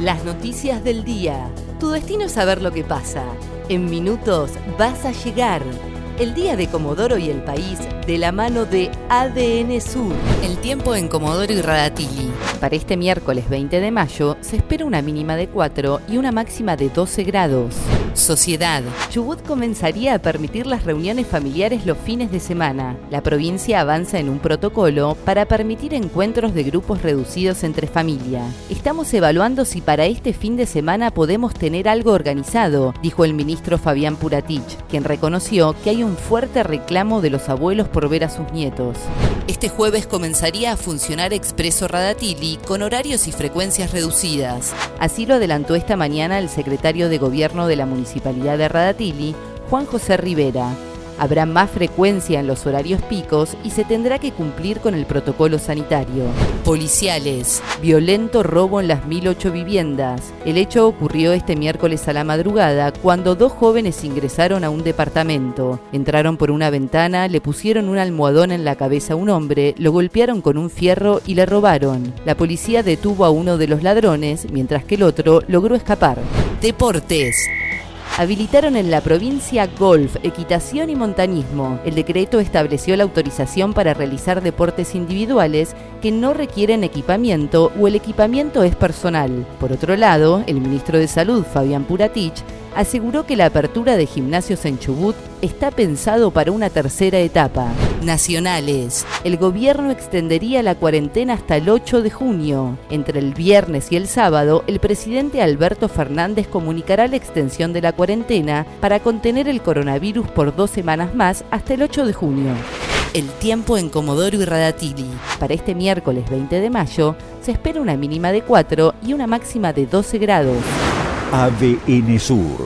Las noticias del día. Tu destino es saber lo que pasa. En minutos vas a llegar. El día de Comodoro y el país de la mano de ADN Sur. El tiempo en Comodoro y Radatili. Para este miércoles 20 de mayo se espera una mínima de 4 y una máxima de 12 grados. Sociedad. Chubut comenzaría a permitir las reuniones familiares los fines de semana. La provincia avanza en un protocolo para permitir encuentros de grupos reducidos entre familia. Estamos evaluando si para este fin de semana podemos tener algo organizado, dijo el ministro Fabián Puratich, quien reconoció que hay un fuerte reclamo de los abuelos por ver a sus nietos. Este jueves comenzaría a funcionar Expreso Radatili con horarios y frecuencias reducidas. Así lo adelantó esta mañana el secretario de Gobierno de la Municipalidad de Radatili, Juan José Rivera. Habrá más frecuencia en los horarios picos y se tendrá que cumplir con el protocolo sanitario. Policiales. Violento robo en las 1008 viviendas. El hecho ocurrió este miércoles a la madrugada cuando dos jóvenes ingresaron a un departamento. Entraron por una ventana, le pusieron un almohadón en la cabeza a un hombre, lo golpearon con un fierro y le robaron. La policía detuvo a uno de los ladrones, mientras que el otro logró escapar. Deportes habilitaron en la provincia golf, equitación y montañismo. El decreto estableció la autorización para realizar deportes individuales que no requieren equipamiento o el equipamiento es personal. Por otro lado, el ministro de Salud, Fabián Puratich, aseguró que la apertura de gimnasios en Chubut está pensado para una tercera etapa. Nacionales. El gobierno extendería la cuarentena hasta el 8 de junio. Entre el viernes y el sábado, el presidente Alberto Fernández comunicará la extensión de la cuarentena para contener el coronavirus por dos semanas más hasta el 8 de junio. El tiempo en Comodoro y Radatili. Para este miércoles 20 de mayo se espera una mínima de 4 y una máxima de 12 grados. ADN Sur,